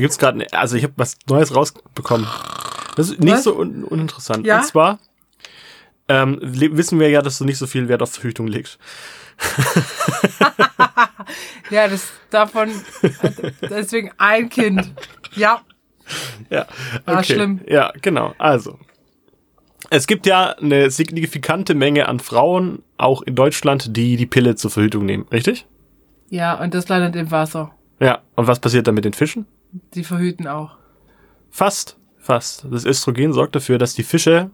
Da gibt's gerade, ne, also ich habe was Neues rausbekommen. Das ist nicht Was? so un uninteressant. Ja? Und zwar ähm, wissen wir ja, dass du nicht so viel Wert auf Verhütung legst. Ja, das davon, deswegen ein Kind. Ja, Ja, Ah, schlimm. Ja, genau. Also, es gibt ja eine signifikante Menge an Frauen, auch in Deutschland, die die Pille zur Verhütung nehmen, richtig? ja, und das landet im Wasser. Ja. Und was passiert dann mit den Fischen? Die verhüten auch. Fast, fast. Das Östrogen sorgt dafür, dass die Fische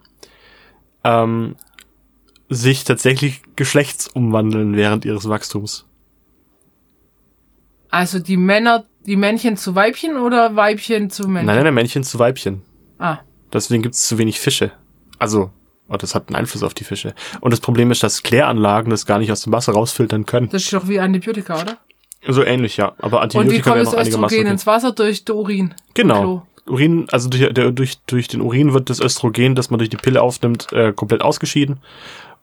ähm, sich tatsächlich geschlechtsumwandeln während ihres Wachstums. Also die Männer, die Männchen zu Weibchen oder Weibchen zu Männchen? Nein, nein, nein, Männchen zu Weibchen. Ah, Deswegen gibt es zu wenig Fische. Also, oh, das hat einen Einfluss auf die Fische. Und das Problem ist, dass Kläranlagen das gar nicht aus dem Wasser rausfiltern können. das ist doch wie Antibiotika, oder? So ähnlich, ja. Aber Und wie Antibiotika kommt Östrogen okay. ins Wasser? Durch den Urin. Genau. Urin, also durch, der, durch, durch den Urin wird das Östrogen, das man durch die Pille aufnimmt, äh, komplett ausgeschieden.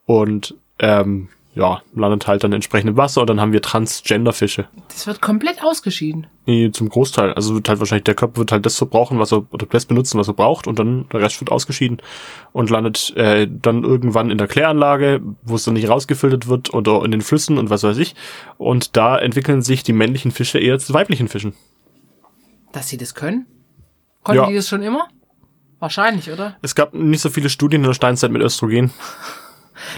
Und ähm, ja, landet halt dann entsprechend im Wasser und dann haben wir Transgender-Fische. Das wird komplett ausgeschieden. Nee, zum Großteil. Also wird halt wahrscheinlich, der Körper wird halt das verbrauchen, was er, oder das benutzen, was er braucht, und dann der Rest wird ausgeschieden und landet äh, dann irgendwann in der Kläranlage, wo es dann nicht rausgefiltert wird, oder in den Flüssen und was weiß ich. Und da entwickeln sich die männlichen Fische eher zu weiblichen Fischen. Dass sie das können? Konnten Ja. die das schon immer? Wahrscheinlich, oder? Es gab nicht so viele Studien in der Steinzeit mit Östrogen.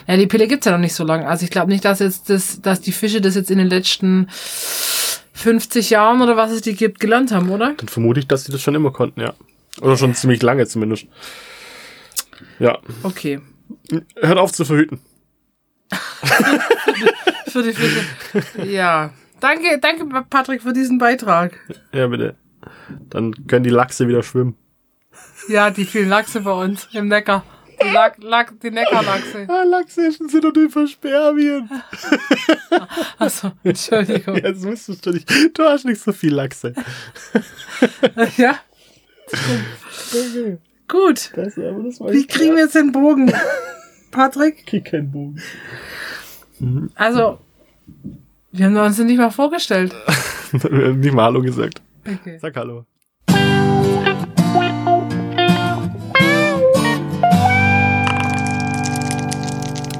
Ja, die Pille gibt's ja noch nicht so lange. Also ich glaube nicht, dass jetzt das, dass die Fische das jetzt in den letzten 50 Jahren oder was es die gibt, gelernt haben, oder? Dann vermute ich, dass sie das schon immer konnten, ja. Oder schon ziemlich lange zumindest. Ja. Okay. Hört auf zu verhüten. Für die Fische. Ja. Danke, danke, Patrick, für diesen Beitrag. Ja, bitte. Dann können die Lachse wieder schwimmen. Ja, die vielen Lachse bei uns im Neckar. Die, Lack, Lack, die Neckarlachse. Ah, Lachse sind doch die Verspermien. Achso, Entschuldigung. Ja, das wusstest du nicht. Du hast nicht so viel Lachse. Ja, Okay. gut. Das, das Wie kriegen wir jetzt den Bogen? Patrick? krieg keinen Bogen. Also, wir haben uns nicht mal vorgestellt. Wir haben nicht mal Hallo gesagt. Okay. Sag Hallo.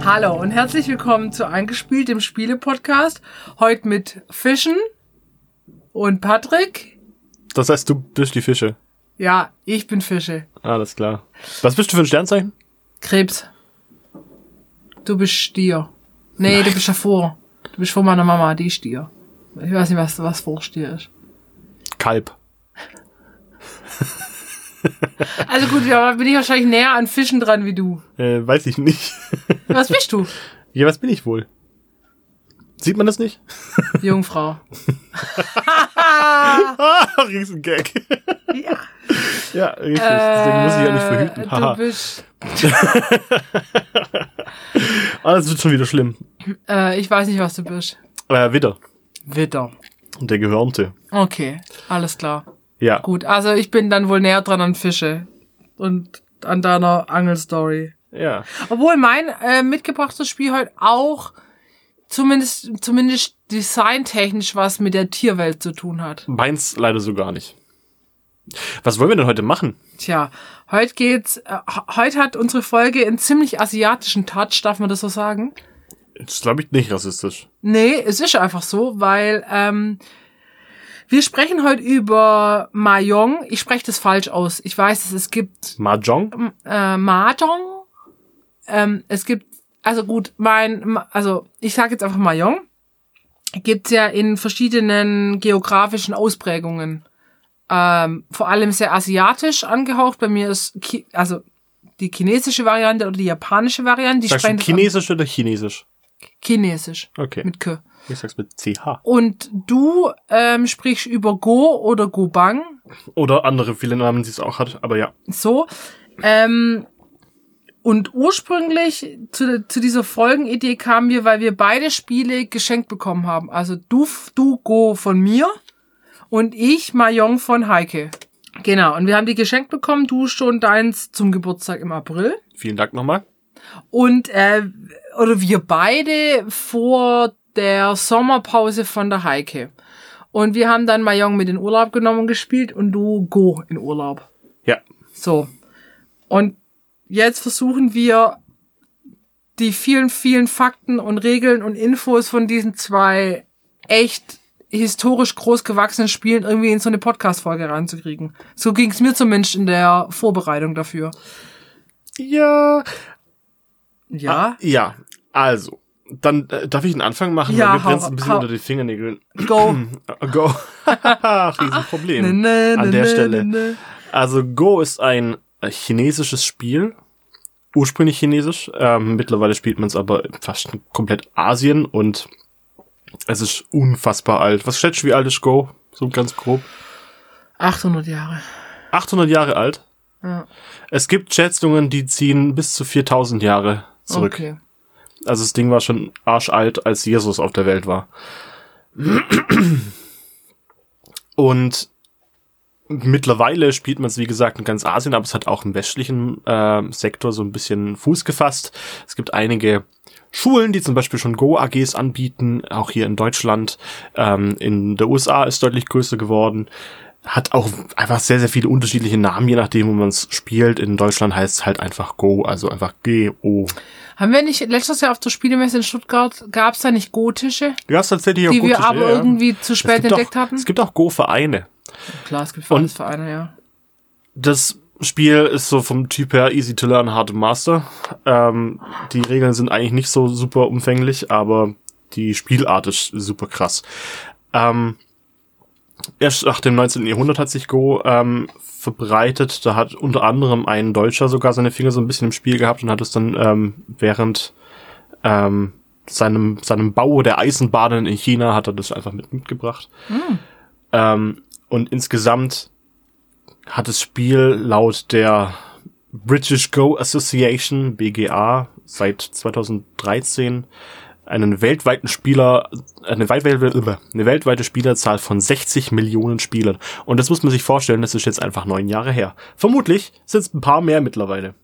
Hallo und herzlich willkommen zu Eingespielt, dem Spiele-Podcast. Heute mit Fischen und Patrick. Das heißt, du bist die Fische. Ja, ich bin Fische. Alles klar. Was bist du für ein Sternzeichen? Krebs. Du bist Stier. Nee, du bist davor. Du bist vor meiner Mama, die ist Stier. Ich weiß nicht, was, was vor Stier ist. Kalb. Also gut, ja, bin ich wahrscheinlich näher an Fischen dran wie du. Äh, weiß ich nicht. Was bist du? ja, was bin ich wohl? Sieht man das nicht? Jungfrau. Ah, Riesengag. Ja. ja, richtig. Deswegen muss ich ja nicht verhüten. Äh, du Haha. bist, Ah, das wird schon wieder schlimm. äh, ich weiß nicht, was du bist. Äh, Widder. Witter. Und der Gehörnte. Okay, alles klar. Ja. Gut, also ich bin dann wohl näher dran an Fische und an deiner Angelstory. Ja. Obwohl mein äh, mitgebrachtes Spiel heute auch zumindest zumindest designtechnisch was mit der Tierwelt zu tun hat. Meins leider so gar nicht. Was wollen wir denn heute machen? Tja, heute geht's. Äh, heute hat unsere Folge einen ziemlich asiatischen Touch, darf man das so sagen? Das glaube ich nicht rassistisch. Nee, es ist einfach so, weil ähm, wir sprechen heute über Mahjong. Ich spreche das falsch aus. Ich weiß, es, es gibt Mahjong? äh, Mahjong. Ähm, es gibt, also gut, mein, also ich sage jetzt einfach Mahjong. Gibt's ja in verschiedenen geografischen Ausprägungen. Ähm, vor allem sehr asiatisch angehaucht. Bei mir ist, Ki also die chinesische Variante oder die japanische Variante. Die Sagst du chinesisch oder chinesisch? Chinesisch Okay. mit K. Ich sag's mit CH. Und du ähm, sprichst über Go oder Gobang. Oder andere viele Namen, die es auch hat, aber ja. So. Ähm, und ursprünglich zu, zu dieser Folgenidee kamen wir, weil wir beide Spiele geschenkt bekommen haben. Also du, du Go von mir und ich Mahjong von Heike. Genau, und wir haben die geschenkt bekommen, du schon deins zum Geburtstag im April. Vielen Dank nochmal. Und äh, oder wir beide vor der Sommerpause von der Heike. Und wir haben dann Mahjong mit in Urlaub genommen und gespielt und du Go in Urlaub. Ja. So. Und jetzt versuchen wir die vielen, vielen Fakten und Regeln und Infos von diesen zwei echt historisch groß gewachsenen Spielen irgendwie in so eine Podcast-Folge reinzukriegen. So ging es mir zumindest in der Vorbereitung dafür. Ja. Ja. Ah, ja. Also. Dann äh, darf ich einen Anfang machen, Ja, weil mir hau- brennt's ein bisschen hau- unter die Fingernägeln. Go. Go. Riesenproblem. Ne, ne, an ne, der ne, Stelle. ne. Also Go ist ein äh, chinesisches Spiel. Ursprünglich chinesisch. Ähm, mittlerweile spielt man es aber fast komplett Asien und es ist unfassbar alt. Was schätzt du, wie alt ist Go? So ganz grob. 800 Jahre. 800 Jahre alt. Ja. Es gibt Schätzungen, die ziehen bis zu 4000 Jahre zurück. Okay. Also das Ding war schon arschalt, als Jesus auf der Welt war. Und mittlerweile spielt man es, wie gesagt, in ganz Asien, aber es hat auch im westlichen äh, Sektor so ein bisschen Fuß gefasst. Es gibt einige Schulen, die zum Beispiel schon Go-AGs anbieten, auch hier in Deutschland. Ähm, in der USA ist deutlich größer geworden. Hat auch einfach sehr, sehr viele unterschiedliche Namen, je nachdem, wo man es spielt. In Deutschland heißt es halt einfach Go, also einfach G-O. Haben wir nicht letztes Jahr auf der Spielemesse in Stuttgart, gab es da nicht Go-Tische, Ja, ist tatsächlich auch die wir gotische, aber ja. irgendwie zu Es spät entdeckt auch, hatten? Es gibt auch Go-Vereine. Klar, es gibt Und- Vereine, ja. Das Spiel ist so vom Typ her easy to learn, hard to master. Ähm, die Regeln sind eigentlich nicht so super umfänglich, aber die Spielart ist super krass. Ähm, erst nach dem 19. Jahrhundert hat sich Go ähm, verbreitet. Da hat unter anderem ein Deutscher sogar seine Finger so ein bisschen im Spiel gehabt und hat es dann ähm, während ähm, seinem, seinem Bau der Eisenbahnen in China hat er das einfach mit mitgebracht. Ähm, und insgesamt hat das Spiel laut der British Go Association, BGA, seit 2013 einen weltweiten Spieler, eine, weit, eine weltweite Spielerzahl von 60 Millionen Spielern. Und das muss man sich vorstellen, das ist jetzt einfach neun Jahre her. Vermutlich sind es ein paar mehr mittlerweile.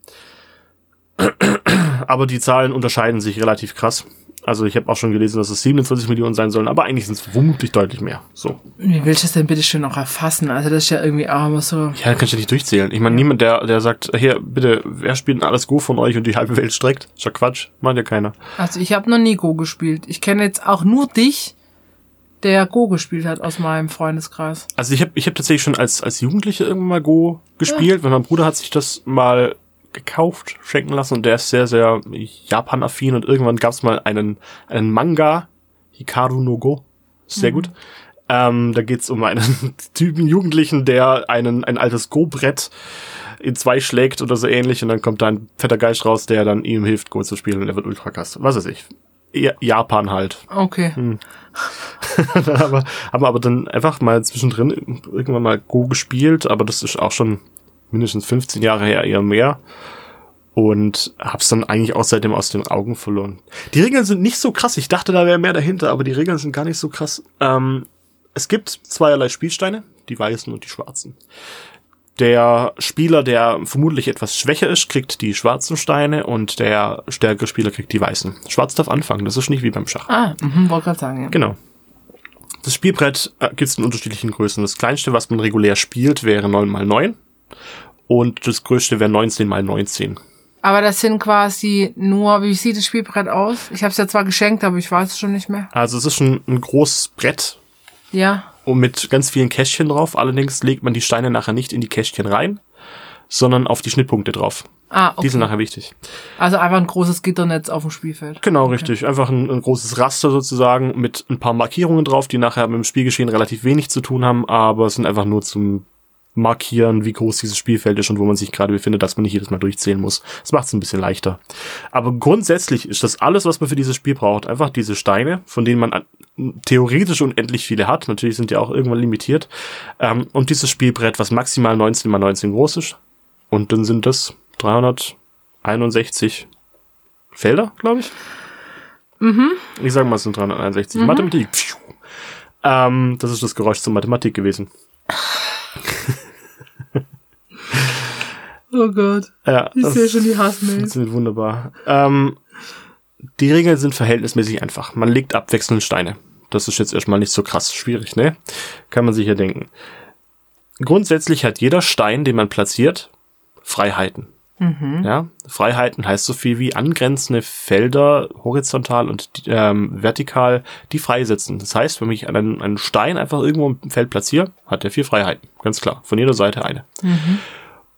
Aber die Zahlen unterscheiden sich relativ krass. Also ich habe auch schon gelesen, dass es 27 Millionen sein sollen, aber eigentlich sind es vermutlich deutlich mehr. So. Wie willst du das denn bitte schön noch erfassen? Also das ist ja irgendwie auch immer so. Ja, kannst du nicht durchzählen. Ich meine, niemand, der, der sagt, hier, bitte, wer spielt denn alles Go von euch und die halbe Welt streckt? Ist ja Quatsch. Macht ja keiner. Also ich habe noch nie Go gespielt. Ich kenne jetzt auch nur dich, der Go gespielt hat aus meinem Freundeskreis. Also ich habe ich hab tatsächlich schon als, als Jugendlicher irgendwann mal Go gespielt, weil mein Bruder hat sich das mal gekauft, schenken lassen und der ist sehr, sehr Japan-affin und irgendwann gab es mal einen, einen Manga, Hikaru no Go, sehr gut. Ähm, da geht's um einen Typen Jugendlichen, der einen, ein altes Go-Brett in zwei schlägt oder so ähnlich und dann kommt da ein fetter Geist raus, der dann ihm hilft, Go zu spielen und er wird ultra krass. Was weiß ich. Ja- Japan halt. Okay. Wir, haben wir aber dann einfach mal zwischendrin irgendwann mal Go gespielt, aber das ist auch schon mindestens 15 Jahre her, eher mehr. Und hab's dann eigentlich auch seitdem aus den Augen verloren. Die Regeln sind nicht so krass. Ich dachte, da wäre mehr dahinter, aber die Regeln sind gar nicht so krass. Ähm, es gibt zweierlei Spielsteine, die weißen und die schwarzen. Der Spieler, der vermutlich etwas schwächer ist, kriegt die schwarzen Steine und der stärkere Spieler kriegt die weißen. Schwarz darf anfangen, das ist nicht wie beim Schach. Ah, mhm, wollte gerade sagen, ja. Genau. Das Spielbrett äh, gibt es in unterschiedlichen Größen. Das kleinste, was man regulär spielt, wäre 9x9. Und das größte wäre 19x19. Aber das sind quasi nur, wie sieht das Spielbrett aus? Ich habe es ja zwar geschenkt, aber ich weiß es schon nicht mehr. Also es ist schon ein großes Brett Ja. und mit ganz vielen Kästchen drauf. Allerdings legt man die Steine nachher nicht in die Kästchen rein, sondern auf die Schnittpunkte drauf. Ah, Die sind okay. nachher wichtig. Also einfach ein großes Gitternetz auf dem Spielfeld. Genau, richtig. Einfach ein, ein großes Raster sozusagen mit ein paar Markierungen drauf, die nachher mit dem Spielgeschehen relativ wenig zu tun haben, aber es sind einfach nur zum Markieren, wie groß dieses Spielfeld ist und wo man sich gerade befindet, dass man nicht jedes Mal durchzählen muss. Das macht es ein bisschen leichter. Aber grundsätzlich ist das alles, was man für dieses Spiel braucht. Einfach diese Steine, von denen man an, theoretisch unendlich viele hat. Natürlich sind die auch irgendwann limitiert. Ähm, und dieses Spielbrett, was maximal 19 mal 19 groß ist. Und dann sind das 361 Felder, glaube ich. Ich sage mal, es sind 361. Mathematik. Pfiuh. Ähm, das ist das Geräusch zur Mathematik gewesen. Oh Gott. Ja, Ich das sehe schon die Hassmails. funktioniert wunderbar. Ähm, die Regeln sind verhältnismäßig einfach. Man legt abwechselnd Steine. Das ist jetzt erstmal nicht so krass schwierig, ne? Kann man sich ja denken. Grundsätzlich hat jeder Stein, den man platziert, Freiheiten. Ja, Freiheiten heißt so viel wie angrenzende Felder, horizontal und ähm, vertikal, die freisetzen. Das heißt, wenn ich einen, einen Stein einfach irgendwo im Feld platziere, hat er vier Freiheiten. Ganz klar. Von jeder Seite eine.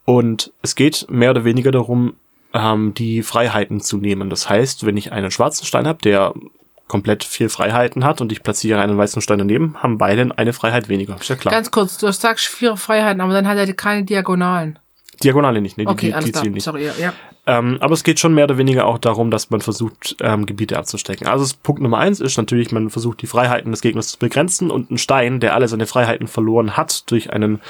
Und es geht mehr oder weniger darum, ähm, die Freiheiten zu nehmen. Das heißt, wenn ich einen schwarzen Stein habe, der komplett vier Freiheiten hat und ich platziere einen weißen Stein daneben, haben beide eine Freiheit weniger. Ist ja klar. Ganz kurz, du sagst vier Freiheiten, aber dann hat er keine Diagonalen. Diagonale nicht, ne? Die, Okay, die, die ziehen nicht. Sorry, ja. Ähm, aber es geht schon mehr oder weniger auch darum, dass man versucht, ähm, Gebiete abzustecken. Also Punkt Nummer eins ist natürlich, man versucht die Freiheiten des Gegners zu begrenzen und ein Stein, der alle seine Freiheiten verloren hat durch einen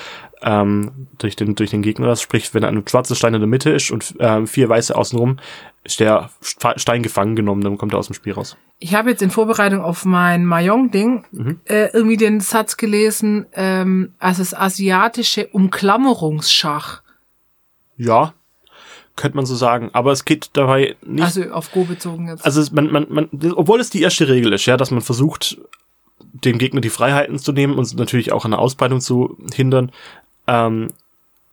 ähm, durch den durch den Gegner, das spricht, wenn ein schwarzer Stein in der Mitte ist und ähm, vier weiße außenrum, ist der Stein gefangen genommen, dann kommt er aus dem Spiel raus. Ich habe jetzt in Vorbereitung auf mein Mahjong-Ding Mhm. äh, irgendwie den Satz gelesen, ähm, also das asiatische Umklammerungsschach. Ja, könnte man so sagen. Aber es geht dabei nicht Also auf Go bezogen jetzt. also es- man, man, man, obwohl es die erste Regel ist, ja, dass man versucht, dem Gegner die Freiheiten zu nehmen und natürlich auch eine Ausbreitung zu hindern, ähm,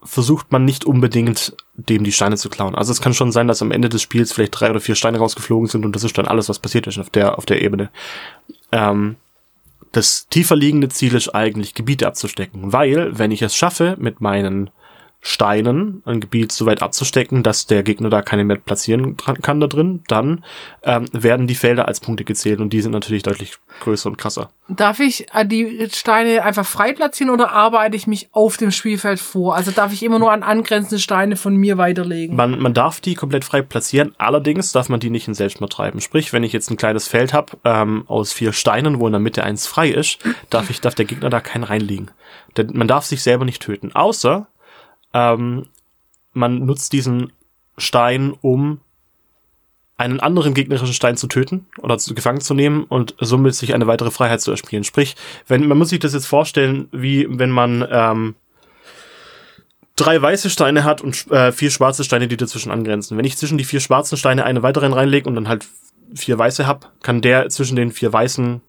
versucht man nicht unbedingt, dem die Steine zu klauen. Also es kann schon sein, dass am Ende des Spiels vielleicht drei oder vier Steine rausgeflogen sind und das ist dann alles, was passiert ist auf der, auf der Ebene. Ähm, das tiefer liegende Ziel ist eigentlich, Gebiete abzustecken, weil, wenn ich es schaffe, mit meinen Steinen ein Gebiet so weit abzustecken, dass der Gegner da keine mehr platzieren kann da drin, dann ähm, werden die Felder als Punkte gezählt und die sind natürlich deutlich größer und krasser. darf ich äh, die Steine einfach frei platzieren oder arbeite ich mich auf dem Spielfeld vor? Also darf ich immer nur an angrenzende Steine von mir weiterlegen? Man, man darf die komplett frei platzieren, allerdings darf man die nicht in Selbstmord treiben. Sprich, wenn ich jetzt ein kleines Feld habe ähm, aus vier Steinen, wo in der Mitte eins frei ist, darf ich, darf der Gegner da keinen reinlegen. Denn man darf sich selber nicht töten. Außer ähm, man nutzt diesen Stein, um einen anderen gegnerischen Stein zu töten oder zu, gefangen zu nehmen und somit sich eine weitere Freiheit zu erspielen. Sprich, wenn man muss sich das jetzt vorstellen, wie wenn man ähm, drei weiße Steine hat und äh, vier schwarze Steine, die dazwischen angrenzen. Wenn ich zwischen die vier schwarzen Steine eine weiteren reinlege und dann halt vier weiße hab, kann der zwischen den vier weißen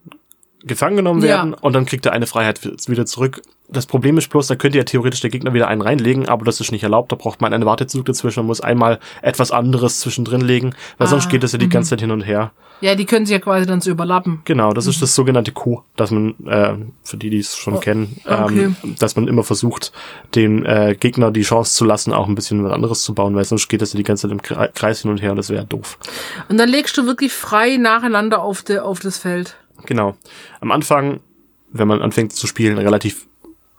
gefangen genommen Ja. werden und dann kriegt er eine Freiheit wieder zurück. Das Problem ist bloß, da könnte ja theoretisch der Gegner wieder einen reinlegen, aber das ist nicht erlaubt. Da braucht man einen Wartezug dazwischen und muss einmal etwas anderes zwischendrin legen, weil sonst Ah, geht das ja die ganze Zeit hin und her. Ja, die können sich ja quasi dann so überlappen. Genau, das ist das sogenannte Co, dass man, äh, für die, die es schon Oh, kennen, okay. ähm, dass man immer versucht, den äh, Gegner die Chance zu lassen, auch ein bisschen was anderes zu bauen, weil sonst geht das ja die ganze Zeit im Kre- Kreis hin und her und das wäre doof. Und dann legst du wirklich frei nacheinander auf, de, auf das Feld. Genau. Am Anfang, wenn man anfängt zu spielen, relativ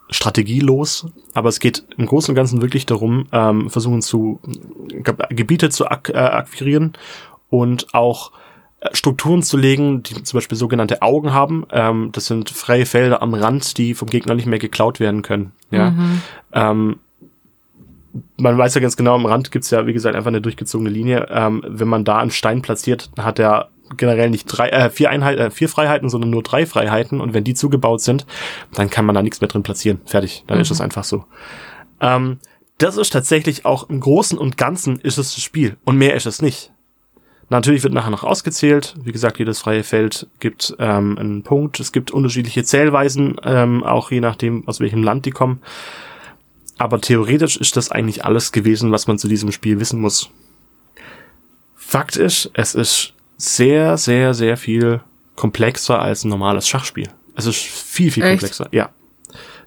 strategielos, aber es geht im Großen und Ganzen wirklich darum, ähm, versuchen zu Ge Gebiete zu ak äh, akquirieren und auch äh, Strukturen zu legen, die zum Beispiel sogenannte Augen haben. Ähm, das sind freie Felder am Rand, die vom Gegner nicht mehr geklaut werden können. Ja. Ähm, man weiß ja ganz genau, am Rand gibt's ja, wie gesagt, einfach eine durchgezogene Linie. Ähm, wenn man da einen Stein platziert, hat er generell nicht drei, äh, vier Einheiten, äh, vier Freiheiten, sondern nur drei Freiheiten. Und wenn die zugebaut sind, dann kann man da nichts mehr drin platzieren. Fertig. Dann ist es einfach so. Ähm, das ist tatsächlich auch im Großen und Ganzen ist es das Spiel. Und mehr ist es nicht. Natürlich wird nachher noch ausgezählt. Wie gesagt, jedes freie Feld gibt ähm, einen Punkt. Es gibt unterschiedliche Zählweisen, ähm, auch je nachdem, aus welchem Land die kommen. Aber theoretisch ist das eigentlich alles gewesen, was man zu diesem Spiel wissen muss. Fakt ist, es ist sehr, sehr, sehr viel komplexer als ein normales Schachspiel. Es ist viel, viel Echt? komplexer. Ja.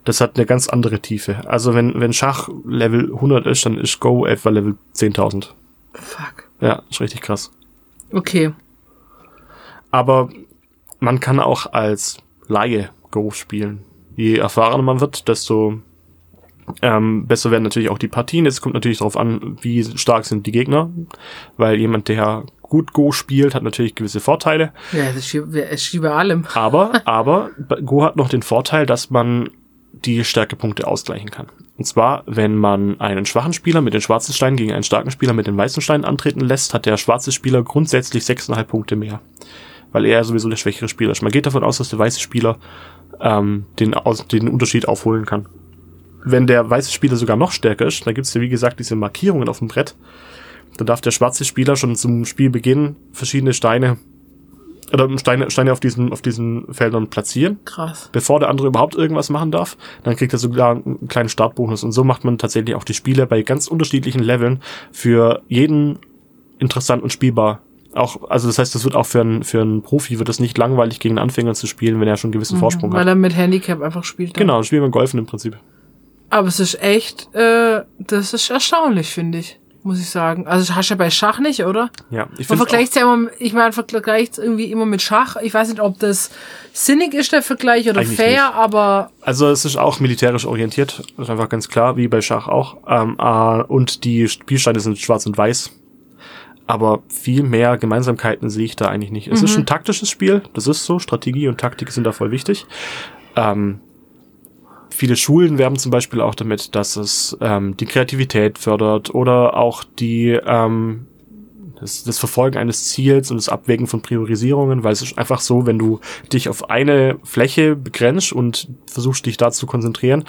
Das hat eine ganz andere Tiefe. Also wenn, wenn Schach Level 100 ist, dann ist Go etwa Level 10.000. Fuck. Ja, ist richtig krass. Okay. Aber man kann auch als Laie Go spielen. Je erfahrener man wird, desto ähm, besser werden natürlich auch die Partien. Es kommt natürlich darauf an, wie stark sind die Gegner, weil jemand, der gut Go spielt, hat natürlich gewisse Vorteile. Ja, es ist wie bei allem. Aber, aber Go hat noch den Vorteil, dass man die Stärkepunkte ausgleichen kann. Und zwar, wenn man einen schwachen Spieler mit den schwarzen Steinen gegen einen starken Spieler mit den weißen Steinen antreten lässt, hat der schwarze Spieler grundsätzlich 6,5 Punkte mehr. Weil er sowieso der schwächere Spieler ist. Man geht davon aus, dass der weiße Spieler ähm, den, aus, den Unterschied aufholen kann. Wenn der weiße Spieler sogar noch stärker ist, dann gibt's ja wie gesagt diese Markierungen auf dem Brett, dann darf der schwarze Spieler schon zum Spielbeginn verschiedene Steine oder Steine, Steine auf diesen, auf diesen Feldern platzieren, Krass. bevor der andere überhaupt irgendwas machen darf. Dann kriegt er sogar einen kleinen Startbonus. Und so macht man tatsächlich auch die Spiele bei ganz unterschiedlichen Leveln für jeden interessant und spielbar. Auch, also das heißt, das wird auch für einen, für einen Profi wird es nicht langweilig gegen einen Anfänger zu spielen, wenn er schon einen gewissen Vorsprung Weil hat. er mit Handicap einfach spielt. dann. Genau, spielen wir Golfen im Prinzip. Aber es ist echt, äh, das ist erstaunlich, finde ich. Muss ich sagen. Also das hast du ja bei Schach nicht, oder? Ja, ich Man finde vergleicht ja immer, ich meine, vergleicht irgendwie immer mit Schach. Ich weiß nicht, ob das sinnig ist, der Vergleich, oder Eigentlich fair, nicht. aber Also es ist auch militärisch orientiert, das ist einfach ganz klar, wie bei Schach auch. Ähm, äh, und die Spielsteine sind schwarz und weiß. Aber viel mehr Gemeinsamkeiten sehe ich da eigentlich nicht. Es ist ein taktisches Spiel, das ist so. Strategie und Taktik sind da voll wichtig. Ähm, viele Schulen werben zum Beispiel auch damit, dass es ähm, die Kreativität fördert oder auch die ähm, das, das Verfolgen eines Ziels und das Abwägen von Priorisierungen, weil es ist einfach so, wenn du dich auf eine Fläche begrenzt und versuchst dich da zu konzentrieren,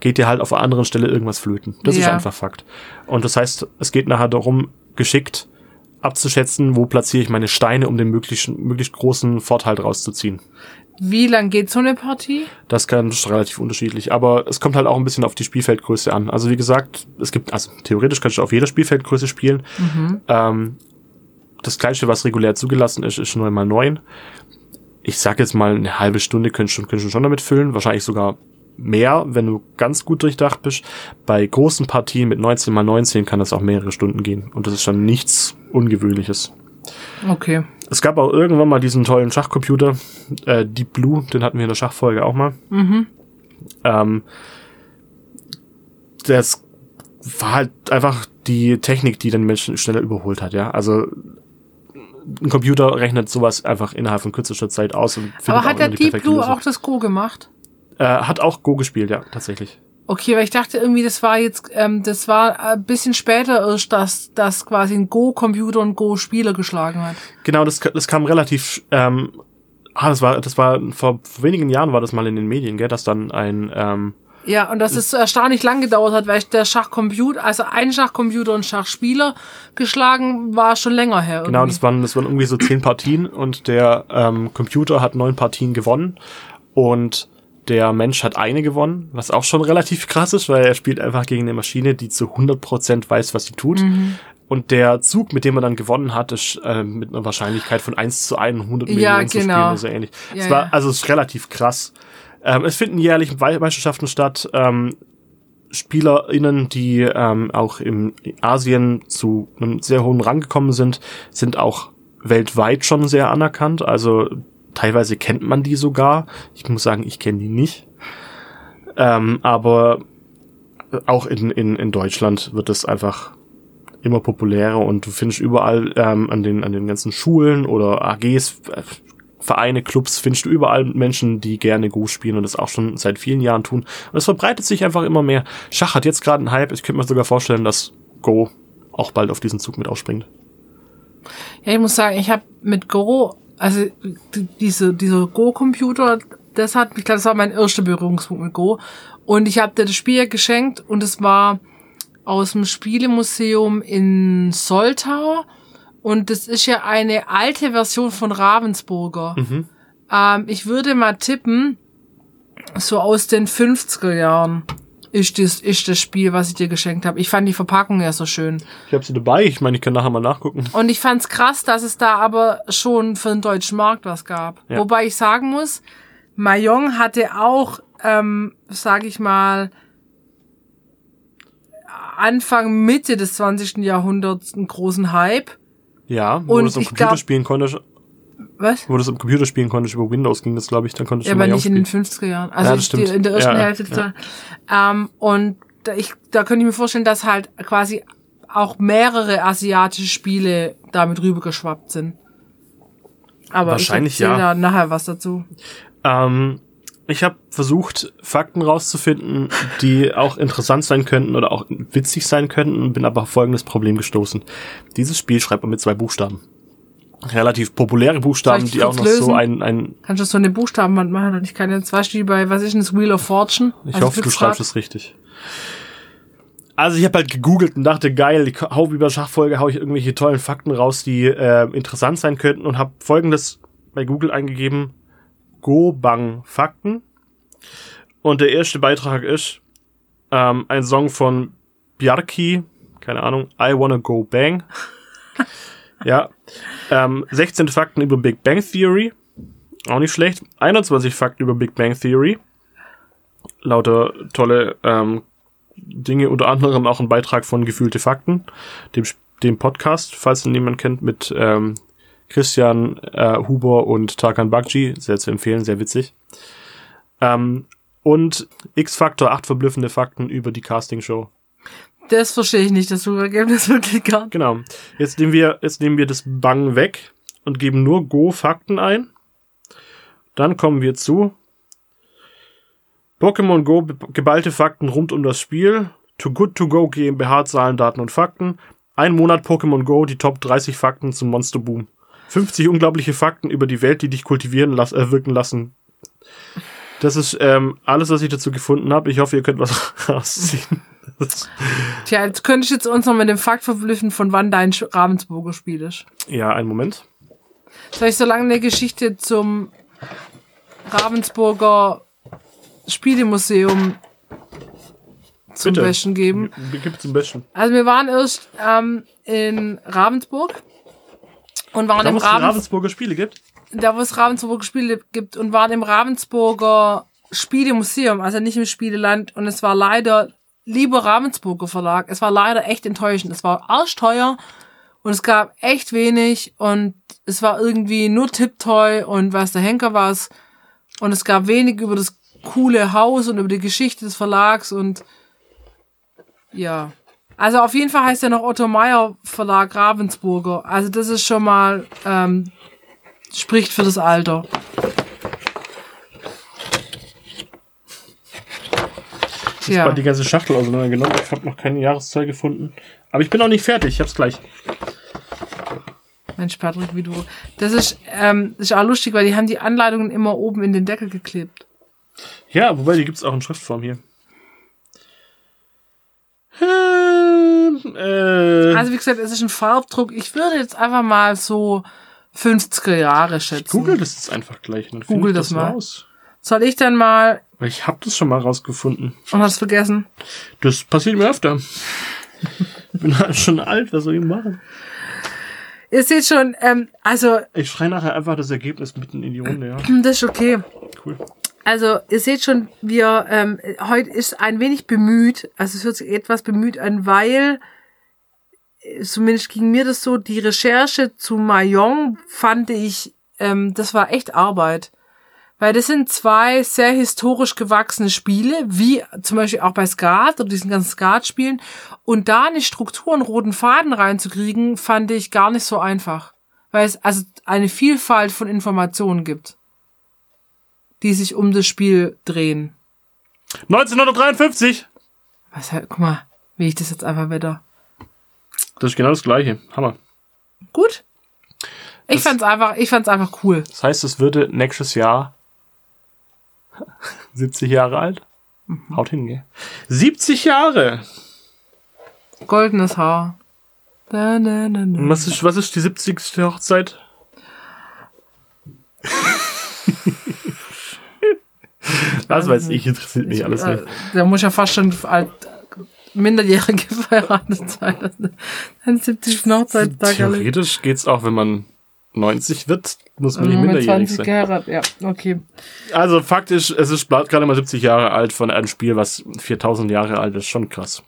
geht dir halt auf einer anderen Stelle irgendwas flöten. Das ist Ja. einfach Fakt. Und das heißt, es geht nachher darum, geschickt abzuschätzen, wo platziere ich meine Steine, um den möglichst, möglichst großen Vorteil draus zu ziehen. Wie lang geht so eine Partie? Das kann relativ unterschiedlich, aber es kommt halt auch ein bisschen auf die Spielfeldgröße an. Also wie gesagt, es gibt, also theoretisch kannst du auf jeder Spielfeldgröße spielen. Ähm, das kleinste, was regulär zugelassen ist, ist 9 mal 9 Ich sag jetzt mal, eine halbe Stunde könntest du, könntest du schon damit füllen, wahrscheinlich sogar mehr, wenn du ganz gut durchdacht bist. Bei großen Partien mit 19 mal 19 kann das auch mehrere Stunden gehen und das ist dann nichts Ungewöhnliches. Okay. Es gab auch irgendwann mal diesen tollen Schachcomputer, äh, Deep Blue, den hatten wir in der Schachfolge auch mal. Ähm, das war halt einfach die Technik, die den Menschen schneller überholt hat, ja. Also ein Computer rechnet sowas einfach innerhalb von kürzester Zeit aus und findet Aber hat der Deep Blue auch das Go gemacht? Äh, hat auch Go gespielt, ja, tatsächlich. Okay, weil ich dachte irgendwie, das war jetzt, ähm, das war ein bisschen später erst, dass, dass quasi ein Go-Computer und Go-Spieler geschlagen hat. Genau, das, das kam relativ, ähm, ah, das war, das war, vor, vor wenigen Jahren war das mal in den Medien, gell, dass dann ein, ähm, Ja, und dass es so erstaunlich lang gedauert hat, weil der Schachcomputer, also ein Schachcomputer und Schachspieler geschlagen war schon länger her. Genau, irgendwie. das waren, das waren irgendwie so zehn Partien und der ähm, Computer hat neun Partien gewonnen und der Mensch hat eine gewonnen, was auch schon relativ krass ist, weil er spielt einfach gegen eine Maschine, die zu 100% weiß, was sie tut. Mhm. Und der Zug, mit dem er dann gewonnen hat, ist äh, mit einer Wahrscheinlichkeit von 1 zu 100 Ja, Millionen zu genau. spielen oder so ähnlich. Ja, es war, ja. Also es ist relativ krass. Ähm, es finden jährlich Meisterschaften statt. Ähm, SpielerInnen, die ähm, auch im Asien zu einem sehr hohen Rang gekommen sind, sind auch weltweit schon sehr anerkannt. Also teilweise kennt man die sogar. Ich muss sagen, ich kenne die nicht. Ähm, aber auch in, in, in Deutschland wird es einfach immer populärer und du findest überall ähm, an, den, an den ganzen Schulen oder AGs, äh, Vereine, Clubs, findest du überall Menschen, die gerne Go spielen und das auch schon seit vielen Jahren tun. Und es verbreitet sich einfach immer mehr. Schach hat jetzt gerade einen Hype. Ich könnte mir sogar vorstellen, dass Go auch bald auf diesen Zug mit aufspringt. Ja, ich muss sagen, ich habe mit Go, also die- diese, dieser Go-Computer, das hat, ich glaube, das war mein erster Berührungspunkt mit Go. Und ich habe dir das Spiel geschenkt und es war aus dem Spielemuseum in Soltau. Und das ist ja eine alte Version von Ravensburger. Ähm, ich würde mal tippen, so aus den 50er Jahren ist das, ist das Spiel, was ich dir geschenkt habe. Ich fand die Verpackung ja so schön. Ich habe sie dabei. Ich meine, ich kann nachher mal nachgucken. Und ich fand's krass, dass es da aber schon für den deutschen Markt was gab. Ja. Wobei ich sagen muss, Mayong hatte auch, ähm, sag ich mal, Anfang, Mitte des 20. Jahrhunderts einen großen Hype. Ja, wo Und du es am Computer glaub- spielen konntest, Was? wo du es am Computer spielen konntest, über Windows ging das, glaube ich, dann konntest Ja, du aber mal nicht in den spielen. 50er Jahren. Also Ja, das die, stimmt. in der ersten Ja, Hälfte. des- Ähm, und da, ich, da könnte ich mir vorstellen, dass halt quasi auch mehrere asiatische Spiele damit rübergeschwappt sind. Aber Wahrscheinlich ich ja. da nachher was dazu. Ähm, ich habe versucht, Fakten rauszufinden, die auch interessant sein könnten oder auch witzig sein könnten, bin aber auf folgendes Problem gestoßen. Dieses Spiel schreibt man mit zwei Buchstaben. Relativ populäre Buchstaben, die auch noch lösen? so ein, ein Kannst du so eine Buchstabenwand machen und ich kann jetzt, weißt du, wie bei, was ist denn das Wheel of Fortune? ich Also hoffe, du schreibst es richtig. Also ich habe halt gegoogelt und dachte, geil, ich hau über Schachfolge, hau ich irgendwelche tollen Fakten raus, die äh, interessant sein könnten und habe folgendes bei Google eingegeben Go Bang Fakten. Und der erste Beitrag ist ähm, ein Song von Bjarki, keine Ahnung, I Wanna Go Bang. ja. Ähm, 16 Fakten über Big Bang Theory. Auch nicht schlecht. 21 Fakten über Big Bang Theory. Lauter tolle ähm, Dinge, unter anderem auch ein Beitrag von Gefühlte Fakten, dem, dem Podcast, falls ihn niemand kennt, mit ähm, Christian äh, Huber und Tarkan Bakji. Sehr zu empfehlen, sehr witzig. Ähm, und X-Factor, acht verblüffende Fakten über die Castingshow. Das verstehe ich nicht, das Suchergebnis wirklich gar nicht. Genau. Jetzt nehmen wir, jetzt nehmen wir das Bang weg und geben nur Go-Fakten ein. Dann kommen wir zu Pokémon Go, geballte Fakten rund um das Spiel. Too Good To Go GmbH, Zahlen, Daten und Fakten. Ein Monat Pokémon Go, die Top 30 Fakten zum Monster Boom. 50 unglaubliche Fakten über die Welt, die dich kultivieren las äh, wirken lassen. Das ist ähm, alles, was ich dazu gefunden habe. Ich hoffe, ihr könnt was rausziehen. Tja, jetzt könnte ich jetzt uns noch mit dem Fakt verblüffen, von wann dein Ravensburger Spiel ist. Ja, einen Moment. Soll ich so lange eine Geschichte zum Ravensburger Spielemuseum zum Bitte. Wäschen geben? Gib zum Besten. Also wir waren erst ähm, in Ravensburg und waren Da im Ravens Ravensburger Spiele gibt. da wo es Ravensburger Spiele gibt und waren im Ravensburger Spielemuseum, also nicht im Spieleland und es war leider lieber Ravensburger Verlag, es war leider echt enttäuschend. Es war arschteuer und es gab echt wenig und es war irgendwie nur Tipptoy und was der Henker war's und es gab wenig über das coole Haus und über die Geschichte des Verlags und ja. Also auf jeden Fall heißt er noch Otto Meyer Verlag Ravensburger. Also das ist schon mal ähm, spricht für das Alter. Ich Ja. habe die ganze Schachtel auseinandergenommen. Ich habe noch keine Jahreszahl gefunden. Aber ich bin auch nicht fertig. Ich hab's gleich. Mensch, Patrick, wie du. Das ist, ähm, das ist auch lustig, weil die haben die Anleitungen immer oben in den Deckel geklebt. Ja, wobei, die gibt's auch in Schriftform hier. Ähm, äh, Also wie gesagt, es ist ein Farbdruck. Ich würde jetzt einfach mal so 50er Jahre schätzen. Google das jetzt einfach gleich. Dann Google ich das mal. Raus. Soll ich dann mal Ich habe das schon mal rausgefunden. und hast vergessen? Das passiert mir öfter. ich bin halt schon alt. Was soll ich machen? Ihr seht schon, ähm, also Ich schreie nachher einfach das Ergebnis mitten in die Runde. Ja, das ist okay. cool. Also ihr seht schon, wir ähm, heute ist ein wenig bemüht, also es hört sich etwas bemüht an, weil äh, zumindest ging mir das so, die Recherche zu Mayong fand ich, ähm, das war echt Arbeit. Weil das sind zwei sehr historisch gewachsene Spiele, wie zum Beispiel auch bei Skat oder diesen ganzen Skat-Spielen. Und da eine Struktur und roten Faden reinzukriegen, fand ich gar nicht so einfach. Weil es also eine Vielfalt von Informationen gibt, die sich um das Spiel drehen. 1953. Was, guck mal, wie ich das jetzt einfach wieder. Das ist genau das gleiche. Hammer. Gut? Ich Das- fand's einfach, ich fand's einfach cool. Das heißt, es würde nächstes Jahr 70 Jahre alt. Haut hin, gell? 70 Jahre! Goldenes Haar. Da, da, da, da. Was ist, was ist die 70. Hochzeit? Was weiß ich, interessiert mich alles Äh, nicht. Der muss ja fast schon alt, minderjährige verheiratet sein. Ein 70. Hochzeitstag. Theoretisch geht's auch, wenn man 90 wird, muss man nicht Mit minderjährig 20 sein. geheiratet, ja, okay. Also faktisch, es ist gerade mal 70 Jahre alt von einem Spiel, was 4000 Jahre alt ist. Schon krass.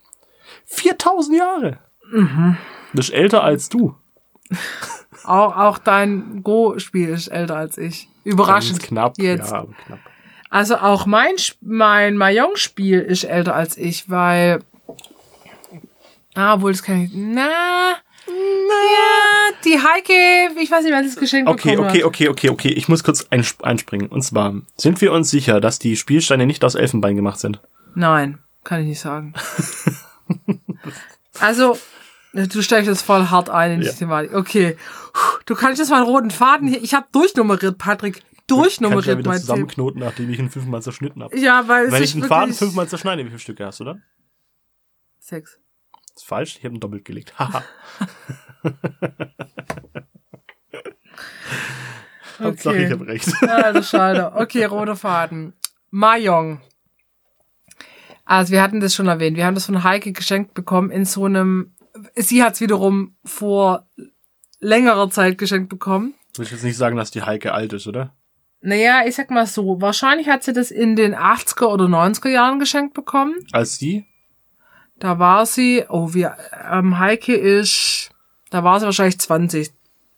4000 Jahre! Mhm. Das ist älter als du. Auch, auch dein Go-Spiel ist älter als ich. Überraschend. Ganz knapp. Jetzt. Ja, knapp. Also auch mein, mein Mahjong-Spiel ist älter als ich, weil. Ah, obwohl das kann ich. Na. Ja, die Heike, ich weiß nicht, wer das Geschenk Okay, bekommen okay, okay, okay, okay. Ich muss kurz einsp einspringen. Und zwar, sind wir uns sicher, dass die Spielsteine nicht aus Elfenbein gemacht sind? Nein, kann ich nicht sagen. also, du steigst jetzt voll hart ein in die Ja. Thematik. Okay. Du kannst jetzt mal einen roten Faden hier. Ich habe durchnummeriert, Patrick. Kann ich ja Durchnummeriert, wieder mein Tipp. zusammenknoten, nachdem ich ihn fünfmal zerschnitten habe. Ja, weil Wenn ich einen Faden fünfmal zerschneide, wie viele Stücke hast du dann? Sechs. Das ist falsch, ich habe ihn doppelt gelegt. Haha. Hauptsache, Okay. ich habe recht. Also schade. Okay, roter Faden. Mahjong. Also wir hatten das schon erwähnt. Wir haben das von Heike geschenkt bekommen in so einem. Sie hat es wiederum vor längerer Zeit geschenkt bekommen. Will ich jetzt nicht sagen, dass die Heike alt ist, oder? Naja, ich sag mal so, wahrscheinlich hat sie das in den 80er oder 90er Jahren geschenkt bekommen. Als die? Da war sie, oh, wir, ähm, Heike ist, da war sie wahrscheinlich 20,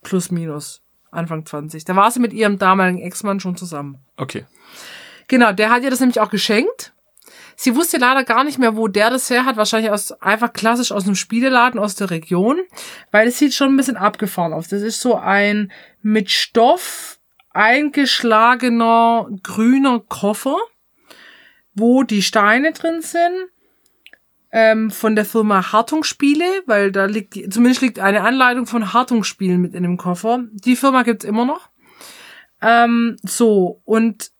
plus minus, Anfang 20. Da war sie mit ihrem damaligen Ex-Mann schon zusammen. Okay. Genau, der hat ihr das nämlich auch geschenkt. Sie wusste leider gar nicht mehr, wo der das her hat. Wahrscheinlich aus, einfach klassisch aus einem Spieleladen aus der Region. Weil es sieht schon ein bisschen abgefahren aus. Das ist so ein mit Stoff eingeschlagener grüner Koffer, wo die Steine drin sind. Ähm, von der Firma Hartungsspiele, weil da liegt, zumindest liegt eine Anleitung von Hartungsspielen mit in dem Koffer. Die Firma gibt's immer noch. Ähm, so, und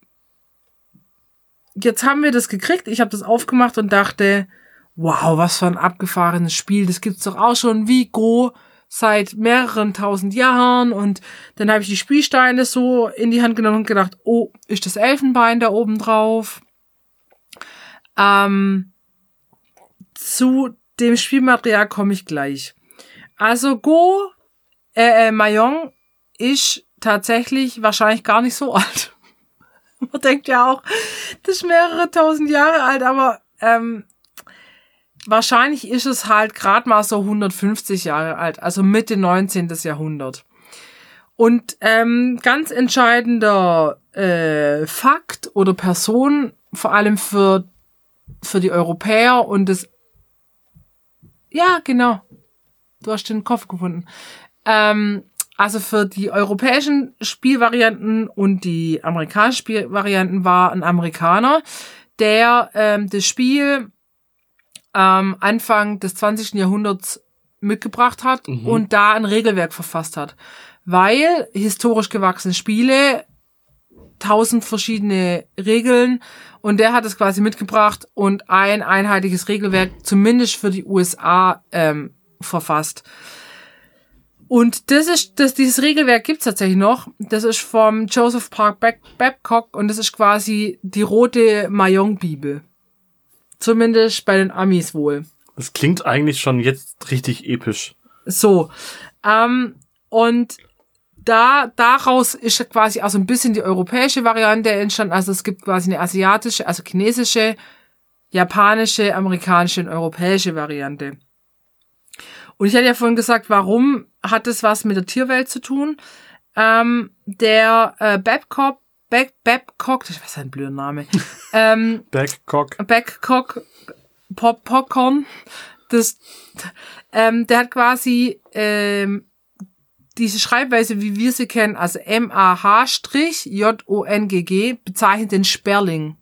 jetzt haben wir das gekriegt. Ich habe das aufgemacht und dachte, wow, was für ein abgefahrenes Spiel. Das gibt's doch auch schon wie Go seit mehreren tausend Jahren. Und dann habe ich die Spielsteine so in die Hand genommen und gedacht, oh, ist das Elfenbein da oben drauf? Ähm, zu dem Spielmaterial komme ich gleich. Also Go, äh, äh, Mahjong ist tatsächlich wahrscheinlich gar nicht so alt. Man denkt ja auch, das ist mehrere tausend Jahre alt, aber ähm, wahrscheinlich ist es halt gerade mal so 150 Jahre alt, also Mitte 19. Jahrhundert. Und ähm, ganz entscheidender äh, Fakt oder Person, vor allem für, für die Europäer und das ja, genau. Du hast den Kopf gefunden. Ähm, also für die europäischen Spielvarianten und die amerikanischen Spielvarianten war ein Amerikaner, der ähm, das Spiel ähm, Anfang des 20. Jahrhunderts mitgebracht hat Mhm. und da ein Regelwerk verfasst hat. Weil historisch gewachsene Spiele, tausend verschiedene Regeln und der hat es quasi mitgebracht und ein einheitliches Regelwerk zumindest für die USA ähm, verfasst. Und das ist, das, dieses Regelwerk gibt's tatsächlich noch. Das ist vom Joseph Park Bab- Babcock und das ist quasi die rote Mahjong-Bibel. Zumindest bei den Amis wohl. Das klingt eigentlich schon jetzt richtig episch. So. Ähm, und da, daraus ist quasi auch so ein bisschen die europäische Variante entstanden. Also es gibt quasi eine asiatische, also chinesische, japanische, amerikanische und europäische Variante. Und ich hatte ja vorhin gesagt, warum hat das was mit der Tierwelt zu tun? Ähm, der äh, Babcock, Bab, Babcock, das ist ein blöder Name, ähm, Backcock. Babcock Pop Popcorn, das, ähm, der hat quasi ähm, diese Schreibweise, wie wir sie kennen, also M-A-H-J-O-N-G-G, bezeichnet den Sperling.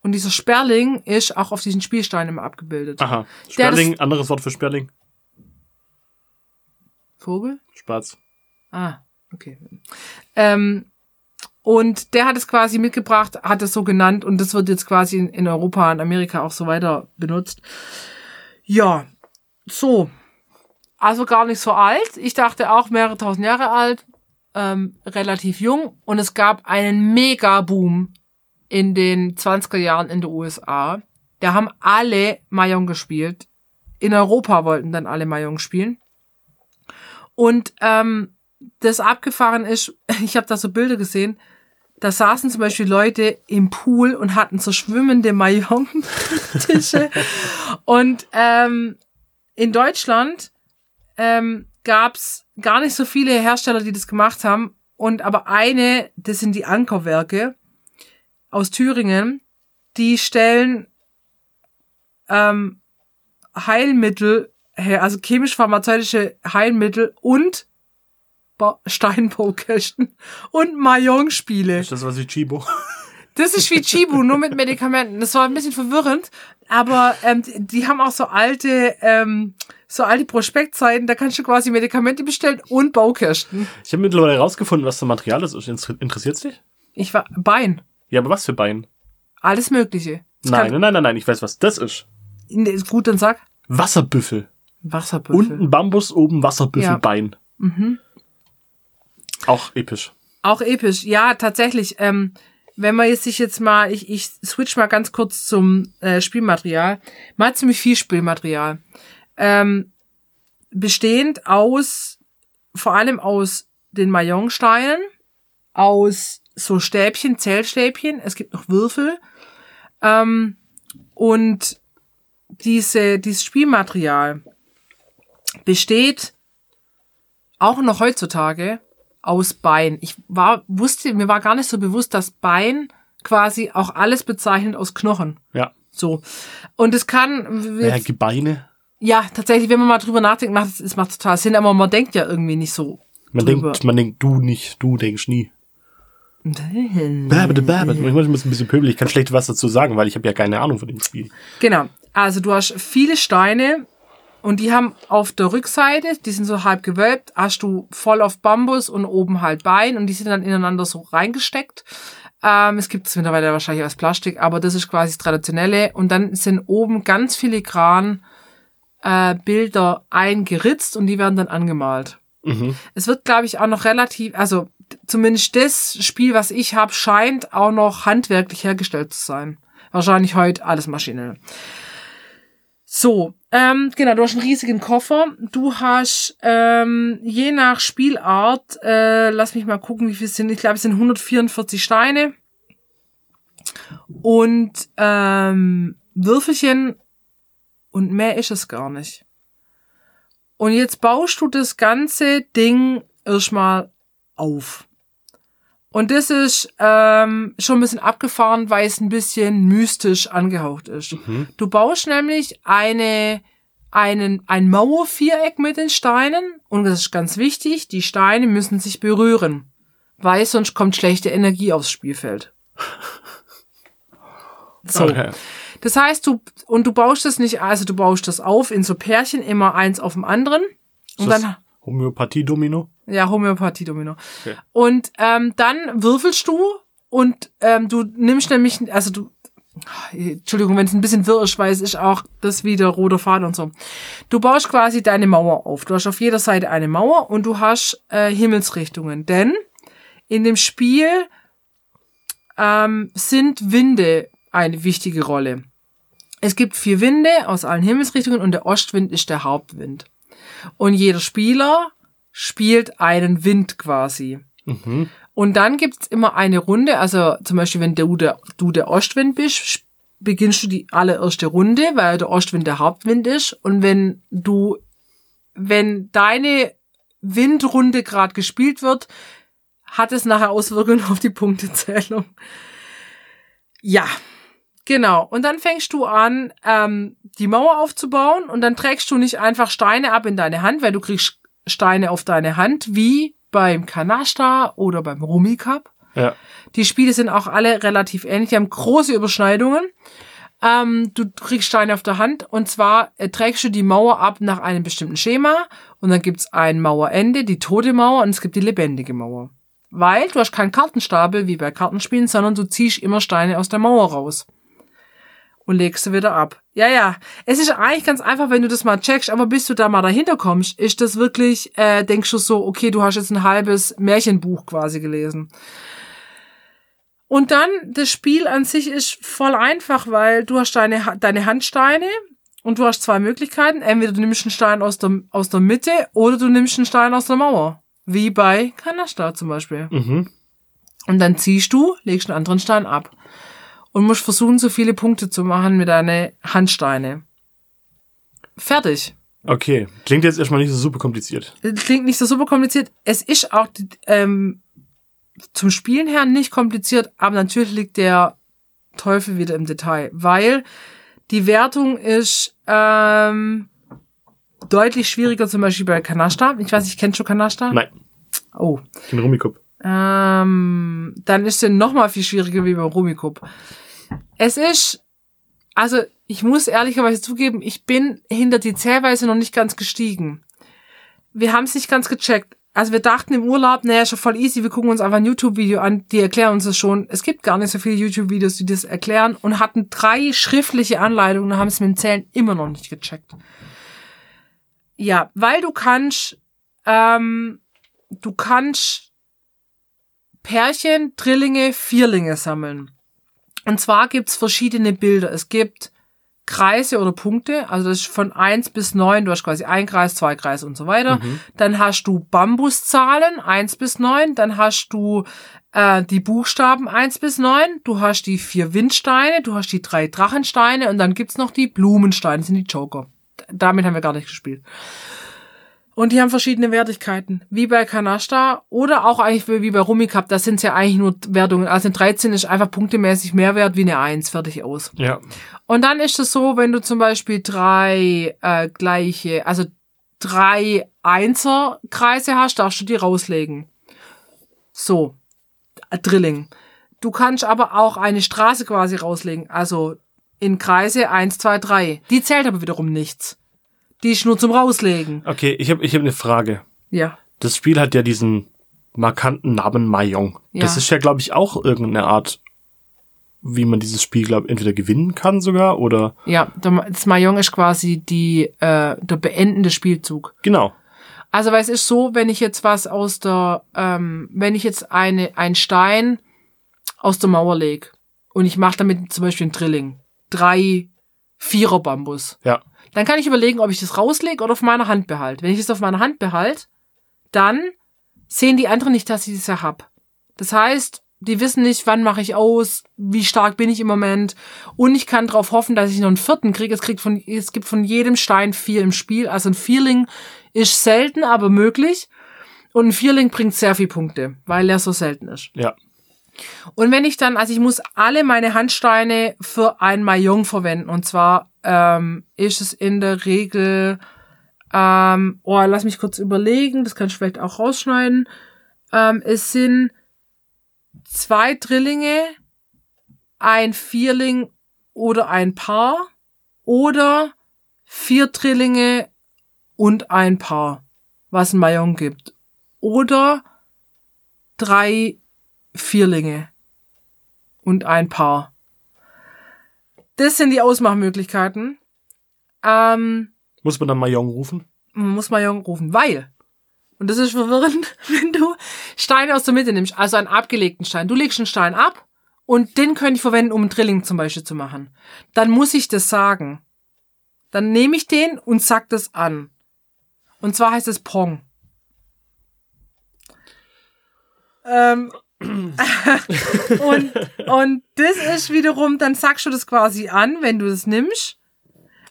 Und dieser Sperling ist auch auf diesen Spielsteinen immer abgebildet. Aha. Sperling, anderes Wort für Sperling. Vogel? Spatz. Ah, okay. Ähm, und der hat es quasi mitgebracht, hat es so genannt und das wird jetzt quasi in, in Europa und Amerika auch so weiter benutzt. Ja, so. Also gar nicht so alt. Ich dachte auch mehrere tausend Jahre alt, ähm, relativ jung. Und es gab einen Mega-Boom in den 20er Jahren in den USA. Da haben alle Mahjong gespielt. In Europa wollten dann alle Mahjong spielen. Und ähm, das abgefahren ist, ich habe da so Bilder gesehen, da saßen zum Beispiel Leute im Pool und hatten so schwimmende Mahjong-Tische. und ähm, in Deutschland ähm, gab's gar nicht so viele Hersteller, die das gemacht haben. Und aber eine, das sind die Ankerwerke aus Thüringen, die stellen ähm, Heilmittel her, also chemisch-pharmazeutische Heilmittel und Ba- Steinbaukästen und Mahjong-Spiele. Ist das was wie Chibo? Das ist wie Chibu, nur mit Medikamenten. Das war ein bisschen verwirrend, aber ähm, die, die haben auch so alte, ähm, so alte Prospektzeiten, da kannst du quasi Medikamente bestellen und Baukästen. Ich habe mittlerweile herausgefunden, was für Material das ist. Inter- Interessiert's dich? Ich war Bein, Ja, aber was für Bein? alles Mögliche. Das Nein, kann- nein, nein, nein, ich weiß, was das ist. Nee, ist gut, dann sag. Wasserbüffel. Wasserbüffel. Unten Bambus, oben Wasserbüffelbein. Auch episch. Auch episch, ja, tatsächlich. Ähm, wenn man jetzt sich jetzt mal, ich, ich switch mal ganz kurz zum äh, Spielmaterial. Man hat ziemlich viel Spielmaterial. Ähm, bestehend aus, vor allem aus den Mayonsteinen, aus so Stäbchen, Zellstäbchen, es gibt noch Würfel. Ähm, und diese, dieses Spielmaterial besteht auch noch heutzutage aus Bein. Ich war, wusste, mir war gar nicht so bewusst, dass Bein quasi auch alles bezeichnet aus Knochen. Ja. So. Und es kann. Ja, Gebeine. Ja, tatsächlich, wenn man mal drüber nachdenkt, macht es, macht total Sinn, aber man denkt ja irgendwie nicht so. Man drüber. denkt, man denkt du nicht, du denkst nie. Babede, babede. Ich muss ein bisschen pöbel, ich kann schlecht was dazu sagen, weil ich habe ja keine Ahnung von dem Spiel. Genau. Also du hast viele Steine und die haben auf der Rückseite, die sind so halb gewölbt, hast du voll auf Bambus und oben halt Bein und die sind dann ineinander so reingesteckt. Ähm, es gibt es mittlerweile wahrscheinlich aus Plastik, aber das ist quasi das Traditionelle. Und dann sind oben ganz filigran äh, Bilder eingeritzt und die werden dann angemalt. Mhm. Es wird, glaube ich, auch noch relativ, also zumindest das Spiel, was ich habe, scheint auch noch handwerklich hergestellt zu sein. Wahrscheinlich heute alles maschinell. So, ähm, genau, du hast einen riesigen Koffer. Du hast ähm, je nach Spielart, äh, lass mich mal gucken, wie viel es sind. Ich glaube, es sind 144 Steine und ähm, Würfelchen und mehr ist es gar nicht. Und jetzt baust du das ganze Ding erstmal auf. Und das ist ähm, schon ein bisschen abgefahren, weil es ein bisschen mystisch angehaucht ist. Mhm. Du baust nämlich eine, einen, ein Mauerviereck mit den Steinen und das ist ganz wichtig, die Steine müssen sich berühren, weil sonst kommt schlechte Energie aufs Spielfeld. So. Okay. Das heißt, du, und du baust das nicht, also du baust das auf in so Pärchen, immer eins auf dem anderen. Und Ist das dann, Homöopathie-Domino? ja, Homöopathie-Domino. Okay. Und ähm, dann würfelst du und ähm, du nimmst nämlich, also du, Entschuldigung, wenn es ein bisschen wirr ist, weil es ist auch das wieder roter Faden und so. Du baust quasi deine Mauer auf. Du hast auf jeder Seite eine Mauer und du hast äh, Himmelsrichtungen. Denn in dem Spiel ähm, sind Winde eine wichtige Rolle. Es gibt vier Winde aus allen Himmelsrichtungen und der Ostwind ist der Hauptwind. Und jeder Spieler spielt einen Wind quasi. Mhm. Und dann gibt's immer eine Runde, also zum Beispiel, wenn du der, du der Ostwind bist, beginnst du die allererste Runde, weil der Ostwind der Hauptwind ist. Und wenn du, wenn deine Windrunde gerade gespielt wird, hat es nachher Auswirkungen auf die Punktezählung. Ja, genau. Und dann fängst du an, ähm, die Mauer aufzubauen und dann trägst du nicht einfach Steine ab in deine Hand, weil du kriegst Steine auf deine Hand, wie beim Kanasta oder beim Rummy Cup. Ja. Die Spiele sind auch alle relativ ähnlich. Die haben große Überschneidungen. Ähm, du kriegst Steine auf der Hand und zwar äh, trägst du die Mauer ab nach einem bestimmten Schema und dann gibt's ein Mauerende, die tote Mauer und es gibt die lebendige Mauer. Weil du hast keinen Kartenstapel wie bei Kartenspielen, sondern du ziehst immer Steine aus der Mauer raus und legst sie wieder ab. Ja, ja. Es ist eigentlich ganz einfach, wenn du das mal checkst, aber bis du da mal dahinter kommst, ist das wirklich, äh, denkst du so, okay, du hast jetzt ein halbes Märchenbuch quasi gelesen. Und dann, das Spiel an sich ist voll einfach, weil du hast deine, deine Handsteine und du hast zwei Möglichkeiten. Entweder du nimmst einen Stein aus der, aus der Mitte oder du nimmst einen Stein aus der Mauer. Wie bei Kanasta zum Beispiel. Mhm. Und dann ziehst du, legst einen anderen Stein ab. Und musst versuchen, so viele Punkte zu machen mit deinen Handsteine. Fertig. Okay. Klingt jetzt erstmal nicht so super kompliziert. Klingt nicht so super kompliziert. Es ist auch ähm, zum Spielen her nicht kompliziert, aber natürlich liegt der Teufel wieder im Detail, weil die Wertung ist ähm, deutlich schwieriger, zum Beispiel bei Kanasta. Ich weiß nicht, kennst du Kanasta? Nein. Oh. Den Rummikub. Ähm, dann ist es noch mal viel schwieriger wie beim Rummikub. Es ist, also ich muss ehrlicherweise zugeben, ich bin hinter die Zählweise noch nicht ganz gestiegen. Wir haben es nicht ganz gecheckt. Also wir dachten im Urlaub, naja, schon voll easy, wir gucken uns einfach ein YouTube-Video an, die erklären uns das schon. Es gibt gar nicht so viele YouTube-Videos, die das erklären und hatten drei schriftliche Anleitungen und haben es mit dem Zählen immer noch nicht gecheckt. Ja, weil du kannst, ähm, du kannst Pärchen, Drillinge, Vierlinge sammeln. Und zwar gibt's verschiedene Bilder. Es gibt Kreise oder Punkte, also das ist von eins bis neun. du hast quasi ein Kreis, zwei Kreise und so weiter. Dann hast du Bambuszahlen, eins bis neun. dann hast du äh, die Buchstaben eins bis neun. du hast die vier Windsteine, du hast die drei Drachensteine und dann gibt's noch die Blumensteine, das sind die Joker. Damit haben wir gar nicht gespielt. Und die haben verschiedene Wertigkeiten, wie bei Kanasta oder auch eigentlich wie bei Rummikub. Das sind ja eigentlich nur Wertungen. Also ein 13 ist einfach punktemäßig mehr wert wie eine 1, fertig aus. Ja. Und dann ist es so, wenn du zum Beispiel drei äh, gleiche, also drei Einser-Kreise hast, darfst du die rauslegen. So, äh, Drilling. Du kannst aber auch eine Straße quasi rauslegen, also in Kreise 1, 2, 3. Die zählt aber wiederum nichts. Die ist nur zum Rauslegen. Okay, ich habe ich hab eine Frage. Ja. Das Spiel hat ja diesen markanten Namen Mayong. Ja. Das ist ja, glaube ich, auch irgendeine Art, wie man dieses Spiel, glaube entweder gewinnen kann sogar oder Ja, das Mahjong ist quasi die, äh, der beendende Spielzug. genau. Also, weil es ist so, wenn ich jetzt was aus der, ähm, wenn ich jetzt eine, ein Stein aus der Mauer leg und ich mache damit zum Beispiel ein Drilling, drei Vierer Bambus, Ja. Dann kann ich überlegen, ob ich das rauslege oder auf meiner Hand behalte. Wenn ich es auf meiner Hand behalte, dann sehen die anderen nicht, dass ich das ja hab. Das heißt, die wissen nicht, wann mache ich aus, wie stark bin ich im Moment. Und ich kann darauf hoffen, dass ich noch einen vierten kriege. Es, kriegt von, es gibt von jedem Stein vier im Spiel. Also ein Vierling ist selten, aber möglich. Und ein Vierling bringt sehr viel Punkte, weil er so selten ist. Ja. Und wenn ich dann, also ich muss alle meine Handsteine für ein Mahjong verwenden. Und zwar ähm, ist es in der Regel, ähm, oh, lass mich kurz überlegen, das kann ich vielleicht auch rausschneiden. Ähm, es sind zwei Drillinge, ein Vierling oder ein Paar oder vier Drillinge und ein Paar, was ein Mahjong gibt. Oder drei Vierlinge und ein Paar. Das sind die Ausmachmöglichkeiten. Ähm, Muss man dann Mayong rufen? man muss Mahjong rufen, weil, und das ist verwirrend, wenn du Steine aus der Mitte nimmst, also einen abgelegten Stein. Du legst einen Stein ab und den könnte ich verwenden, um ein Drilling zum Beispiel zu machen. Dann muss ich das sagen. Dann nehme ich den und sag das an. Und zwar heißt es Pong. Ähm, und, und das ist wiederum, dann sagst du das quasi an, wenn du das nimmst.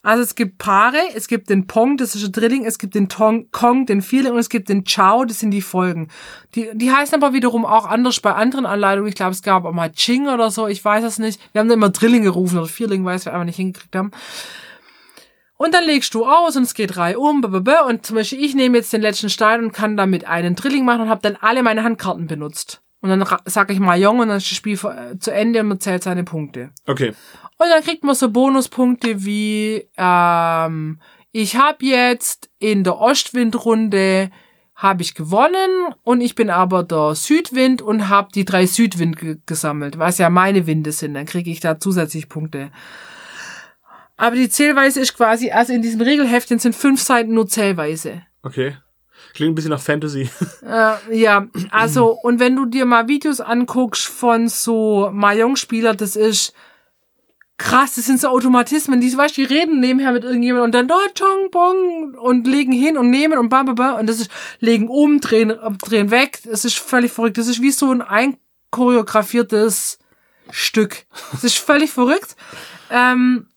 Also es gibt Paare, es gibt den Pong, das ist ein Drilling, es gibt den Tong, Kong, den Vierling und es gibt den Chao, das sind die Folgen. Die, die heißen aber wiederum auch anders bei anderen Anleitungen. Ich glaube, es gab auch mal Ching oder so, ich weiß es nicht. Wir haben da immer Drilling gerufen oder Vierling, weil wir einfach nicht hingekriegt haben. Und dann legst du aus und es geht drei um, und zum Beispiel ich nehme jetzt den letzten Stein und kann damit einen Drilling machen und habe dann alle meine Handkarten benutzt. Und dann sage ich mal Jong und dann ist das Spiel äh, zu Ende und man zählt seine Punkte. Okay. Und dann kriegt man so Bonuspunkte wie, ähm, ich habe jetzt in der Ostwindrunde habe ich gewonnen und ich bin aber der Südwind und habe die drei Südwind ge gesammelt, was ja meine Winde sind. Dann kriege ich da zusätzlich Punkte. Aber die Zählweise ist quasi, also in diesem Regelheftchen sind fünf Seiten nur Zählweise. Okay. Klingt ein bisschen nach Fantasy. Äh, ja, also, und wenn du dir mal Videos anguckst von so Mahjong-Spieler, das ist krass, das sind so Automatismen, die, weißt, die reden nebenher mit irgendjemandem und dann da, Chong, Bong, und legen hin und nehmen und bam, bam, bam, und das ist, legen um, drehen, äh, drehen weg, das ist völlig verrückt, das ist wie so ein einchoreografiertes Stück. Das ist völlig verrückt. Ähm,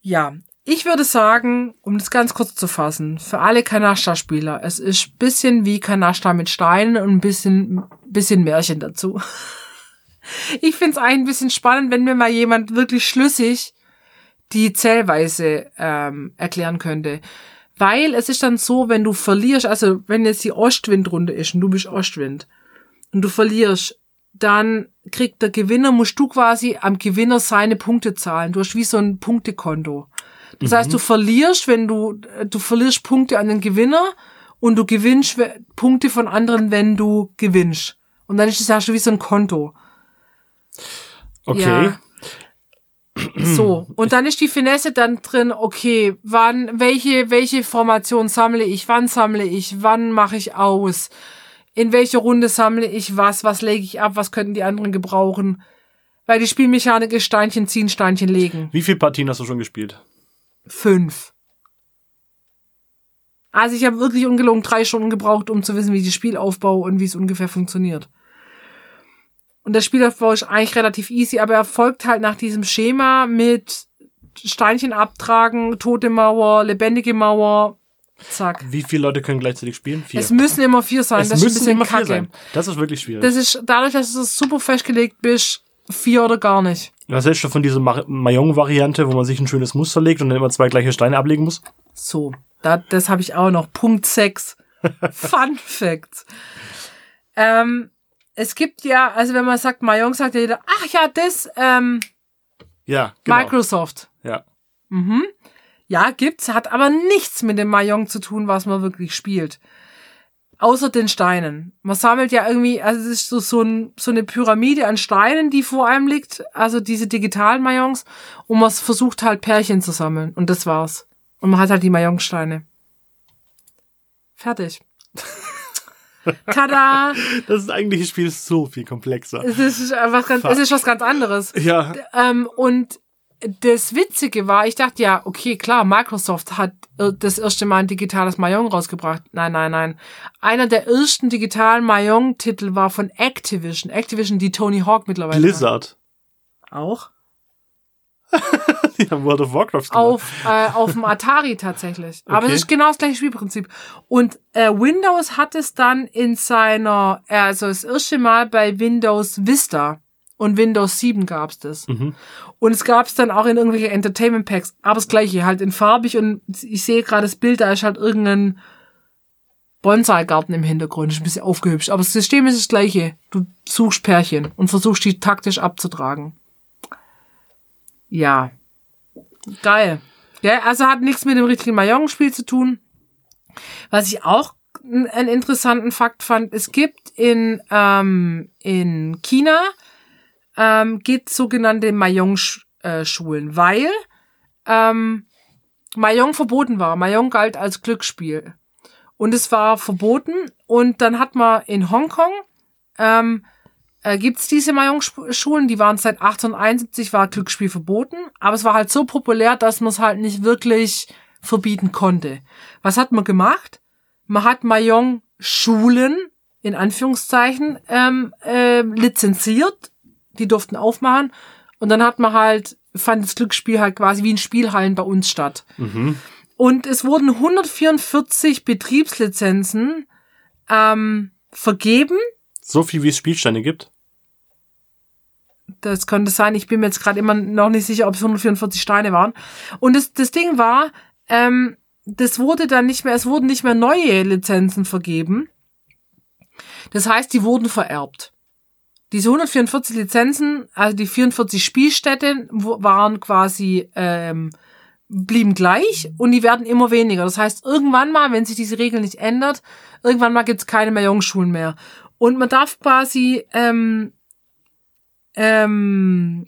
ja, ich würde sagen, um das ganz kurz zu fassen, für alle Kanasta-Spieler, es ist bisschen wie Kanasta mit Steinen und ein bisschen, bisschen Märchen dazu. Ich find's eigentlich ein bisschen spannend, wenn mir mal jemand wirklich schlüssig die Zählweise ähm, erklären könnte. Weil es ist dann so, wenn du verlierst, also wenn jetzt die Ostwindrunde ist und du bist Ostwind und du verlierst, dann kriegt der Gewinner, musst du quasi am Gewinner seine Punkte zahlen. Du hast wie so ein Punktekonto. Das heißt, du verlierst, wenn du, du verlierst Punkte an den Gewinner und du gewinnst Punkte von anderen, wenn du gewinnst. Und dann ist das ja schon wie so ein Konto. Okay. Ja. So, und dann ist die Finesse dann drin, okay, wann, welche, welche Formation sammle ich, wann sammle ich, wann mache ich aus, in welcher Runde sammle ich was, was lege ich ab, was könnten die anderen gebrauchen. Weil die Spielmechanik ist Steinchen ziehen, Steinchen legen. Wie viele Partien hast du schon gespielt? Fünf. Also ich habe wirklich ungelogen drei Stunden gebraucht, um zu wissen, wie das Spiel aufbau und wie es ungefähr funktioniert. Und der Spielaufbau ist eigentlich relativ easy, aber er folgt halt nach diesem Schema mit Steinchen abtragen, tote Mauer, lebendige Mauer, zack. Wie viele Leute können gleichzeitig spielen? Vier. Es müssen immer vier sein, Es das ist ein müssen bisschen immer vier kacke. sein. Das ist wirklich schwierig. Das ist dadurch, dass du super festgelegt bist, vier oder gar nicht. Was hältst du von dieser Ma- Mahjong-Variante, wo man sich ein schönes Muster legt und dann immer zwei gleiche Steine ablegen muss? So, da, das habe ich auch noch. Punkt 6. Fun Facts. Ähm, es gibt ja, also wenn man sagt, Mahjong, sagt ja jeder, ach ja, das, ähm, Ja, genau. Microsoft. Ja. Mhm. Ja, gibt's, hat aber nichts mit dem Mahjong zu tun, was man wirklich spielt. Außer den Steinen. Man sammelt ja irgendwie, also es ist so, so, ein, so eine Pyramide an Steinen, die vor einem liegt, also diese digitalen Mahjongs, und man versucht halt Pärchen zu sammeln. Und das war's. Und man hat halt die Mahjong-Steine. Fertig. Tada! Das eigentliche Spiel ist so viel komplexer. Es ist, was ganz, es ist was ganz anderes. Ja. Ähm, und das Witzige war, ich dachte ja, okay, klar, Microsoft hat das erste Mal ein digitales Mahjong rausgebracht. Nein, nein, nein. Einer der ersten digitalen Mahjong-Titel war von Activision. Activision, die Tony Hawk mittlerweile Blizzard. hat. auch. Die haben World of Warcraft gemacht. Auf, äh, auf dem Atari tatsächlich. Aber Okay. es ist genau das gleiche Spielprinzip. Und äh, Windows hat es dann in seiner, äh, also das erste Mal bei Windows Vista und Windows 7 gab's das. Mhm. Und es gab's dann auch in irgendwelche Entertainment Packs, aber das gleiche, halt in farbig und ich sehe gerade das Bild, da ist halt irgendein Bonsai-Garten im Hintergrund, ist ein bisschen aufgehübscht. Aber das System ist das gleiche. Du suchst Pärchen und versuchst die taktisch abzutragen. Ja. Geil. Ja, also hat nichts mit dem richtigen Mahjong-Spiel zu tun. Was ich auch einen interessanten Fakt fand, es gibt in, ähm, in China ähm, gibt sogenannte Mahjong-Schulen, weil ähm, Mahjong verboten war. Mahjong galt als Glücksspiel. Und es war verboten. Und dann hat man in Hongkong ähm, äh, gibt's diese Mahjong-Schulen, die waren seit 1871, war Glücksspiel verboten, aber es war halt so populär, dass man es halt nicht wirklich verbieten konnte. Was hat man gemacht? Man hat Mahjong-Schulen, in Anführungszeichen, ähm, äh, lizenziert, die durften aufmachen und dann hat man halt, fand das Glücksspiel halt quasi wie in Spielhallen bei uns statt. Mhm. Und es wurden 144 Betriebslizenzen ähm, vergeben So viel wie es Spielsteine gibt. Das könnte sein. Ich bin mir jetzt gerade immer noch nicht sicher, ob es 144 Steine waren. Und das, das Ding war, ähm, das wurde dann nicht mehr, es wurden nicht mehr neue Lizenzen vergeben. Das heißt, die wurden vererbt. Diese 144 Lizenzen, also die 44 Spielstätte, wo- waren quasi ähm, blieben gleich und die werden immer weniger. Das heißt, irgendwann mal, wenn sich diese Regel nicht ändert, irgendwann mal gibt's keine mehr Jungschulen mehr. Und man darf quasi ähm, ähm,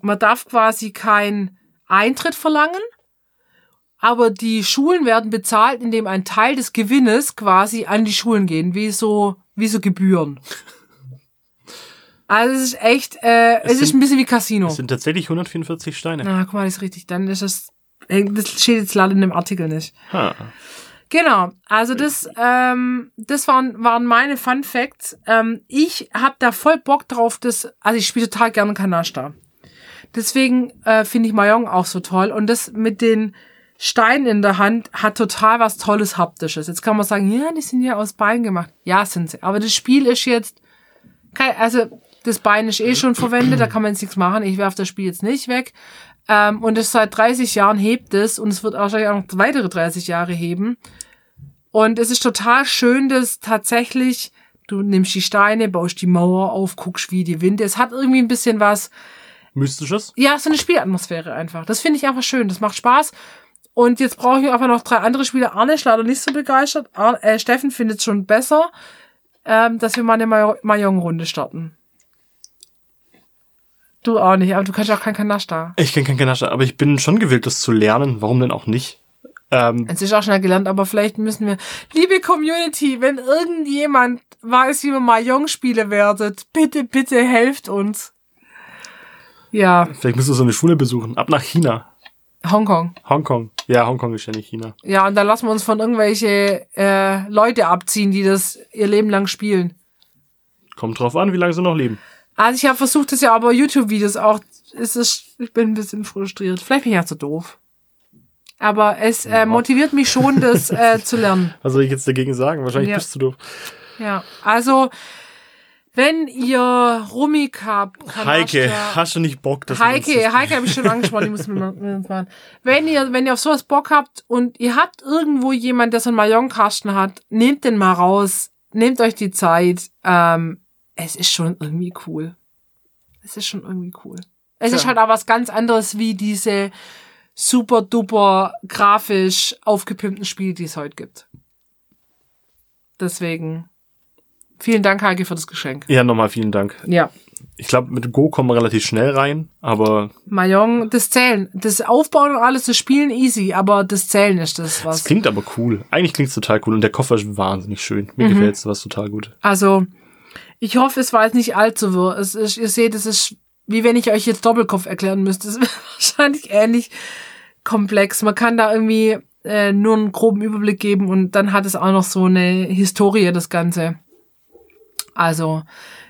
man darf quasi keinen Eintritt verlangen, aber die Schulen werden bezahlt, indem ein Teil des Gewinnes quasi an die Schulen gehen, wie so, wie so Gebühren. Also es ist echt, äh, es, Es ist sind- ein bisschen wie Casino. Es sind tatsächlich 144 Steine. Na, guck mal, das ist richtig. Dann ist das, das steht jetzt leider in dem Artikel nicht. Ha. Genau, also das, ähm, das waren, waren meine Fun Facts. Ähm, ich habe da voll Bock drauf, das, also ich spiele total gerne Kanasta. Deswegen äh, finde ich Mahjong auch so toll. Und das mit den Steinen in der Hand hat total was Tolles Haptisches. Jetzt kann man sagen, ja, die sind ja aus Bein gemacht. Ja, sind sie. Aber das Spiel ist jetzt, kein, also das Bein ist eh schon verwendet, da kann man jetzt nichts machen. Ich werfe das Spiel jetzt nicht weg. Ähm, und es seit 30 Jahren hebt es und es wird wahrscheinlich auch noch weitere 30 Jahre heben. Und es ist total schön, dass tatsächlich du nimmst die Steine, baust die Mauer auf, guckst wie die Winde. Es hat irgendwie ein bisschen was, Mystisches? ja, so eine Spielatmosphäre einfach. Das finde ich einfach schön. Das macht Spaß. Und jetzt brauche ich einfach noch drei andere Spiele. Arne ist leider nicht so begeistert. Ar äh, Steffen findet es schon besser, ähm, dass wir mal eine Mahjong-Runde starten. Du auch nicht, aber du kannst auch kein Kanasta. Ich kenne kein Kanascha, aber ich bin schon gewillt, das zu lernen. Warum denn auch nicht? Ähm, Es ist auch schnell gelernt, aber vielleicht müssen wir, liebe Community, wenn irgendjemand weiß, wie man Mahjong spiele werdet, bitte, bitte helft uns. Ja, vielleicht müsst ihr so eine Schule besuchen. Ab nach China. Hongkong. Hongkong. Ja, Hongkong ist ja nicht China. Ja, und da lassen wir uns von irgendwelche äh, Leute abziehen, die das ihr Leben lang spielen. Kommt drauf an, wie lange sie noch leben. Also ich habe versucht, das ja aber YouTube-Videos auch. Es ist, ich bin ein bisschen frustriert. Vielleicht bin ich ja zu doof. Aber es äh, motiviert mich schon, das äh, zu lernen. Was soll ich jetzt dagegen sagen? Wahrscheinlich Ja. bist du doof. Ja, also wenn ihr Rumik habt, Heike, hast du nicht Bock, uns Heike, das- Heike habe ich schon angesprochen, die muss mit uns machen. Wenn ihr, wenn ihr auf sowas Bock habt und ihr habt irgendwo jemand, der so einen Mahjong-Kasten hat, nehmt den mal raus, nehmt euch die Zeit. Ähm, es ist schon irgendwie cool. Es ist schon irgendwie cool. Es ist Tja. halt auch was ganz anderes wie diese super duper grafisch aufgepimpten Spiele, die es heute gibt. Deswegen vielen Dank, Heike, für das Geschenk. Ja, nochmal vielen Dank. Ja. Ich glaube, mit Go kommen wir relativ schnell rein, aber Mahjong, das Zählen, das Aufbauen und alles, das Spielen easy, aber das Zählen ist das es was. klingt aber cool. Eigentlich klingt es total cool und der Koffer ist wahnsinnig schön. Mhm. Mir gefällt's was total gut. Also, ich hoffe, es war jetzt nicht allzu wirr. Es ist, ihr seht, es ist, wie wenn ich euch jetzt Doppelkopf erklären müsste. Es ist wahrscheinlich ähnlich komplex. Man kann da irgendwie äh, nur einen groben Überblick geben und dann hat es auch noch so eine Historie, das Ganze. Also,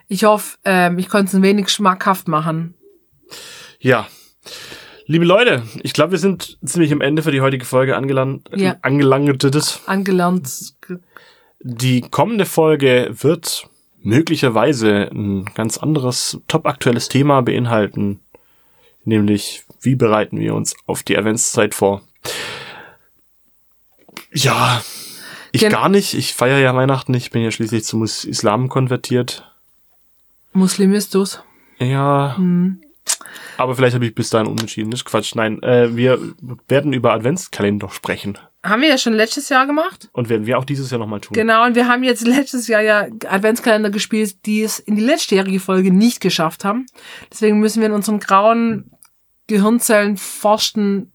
ich hoffe, ähm, ich konnte es ein wenig schmackhaft machen. Ja. Liebe Leute, ich glaube, wir sind ziemlich am Ende für die heutige Folge angelangt. Ja. angelangt. Angelernt. Die kommende Folge wird möglicherweise ein ganz anderes, top aktuelles Thema beinhalten. Nämlich, wie bereiten wir uns auf die Adventszeit vor? Ja, ich Gen- gar nicht. Ich feiere ja Weihnachten. Ich bin ja schließlich zum Islam konvertiert. Muslimistus. Ja. Aber vielleicht habe ich bis dahin umentschieden. Das ist Quatsch. Nein, äh, wir werden über Adventskalender sprechen. Haben wir ja schon letztes Jahr gemacht. Und werden wir auch dieses Jahr nochmal tun. Genau, und wir haben jetzt letztes Jahr ja Adventskalender gespielt, die es in die letztjährige Folge nicht geschafft haben. Deswegen müssen wir in unseren grauen Gehirnzellen forschen,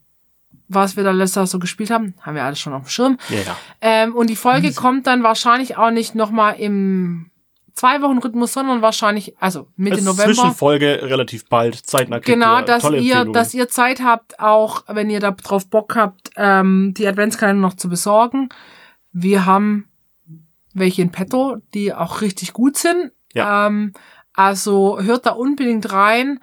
was wir da letztes Jahr so gespielt haben. Haben wir alles schon auf dem Schirm. Ja, ja. Ähm, und die Folge kommt dann wahrscheinlich auch nicht nochmal im zwei Wochen Rhythmus, sondern wahrscheinlich, also Mitte Als November. Zwischenfolge relativ bald, zeitnah. Genau, ihr dass tolle ihr, dass ihr Zeit habt, auch wenn ihr da drauf Bock habt, ähm, die Adventskalender noch zu besorgen. Wir haben welche in petto, die auch richtig gut sind. Ja. Ähm, also hört da unbedingt rein.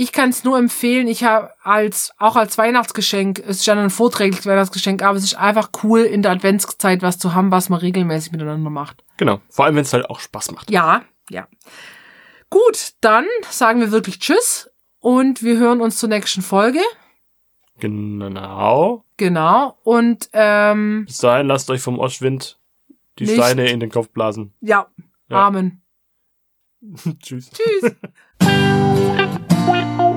Ich kann es nur empfehlen. Ich habe als auch als Weihnachtsgeschenk, es ist ja ein vorträgliches Weihnachtsgeschenk, aber es ist einfach cool in der Adventszeit was zu haben, was man regelmäßig miteinander macht. Genau. Vor allem, wenn es halt auch Spaß macht. Ja, ja. Gut, dann sagen wir wirklich Tschüss und wir hören uns zur nächsten Folge. Genau. Genau. Und ähm, Bis dahin lasst euch vom Ostwind die Nicht. Steine in den Kopf blasen. ja, Ja. Amen. Tschüss. Tschüss. Bye.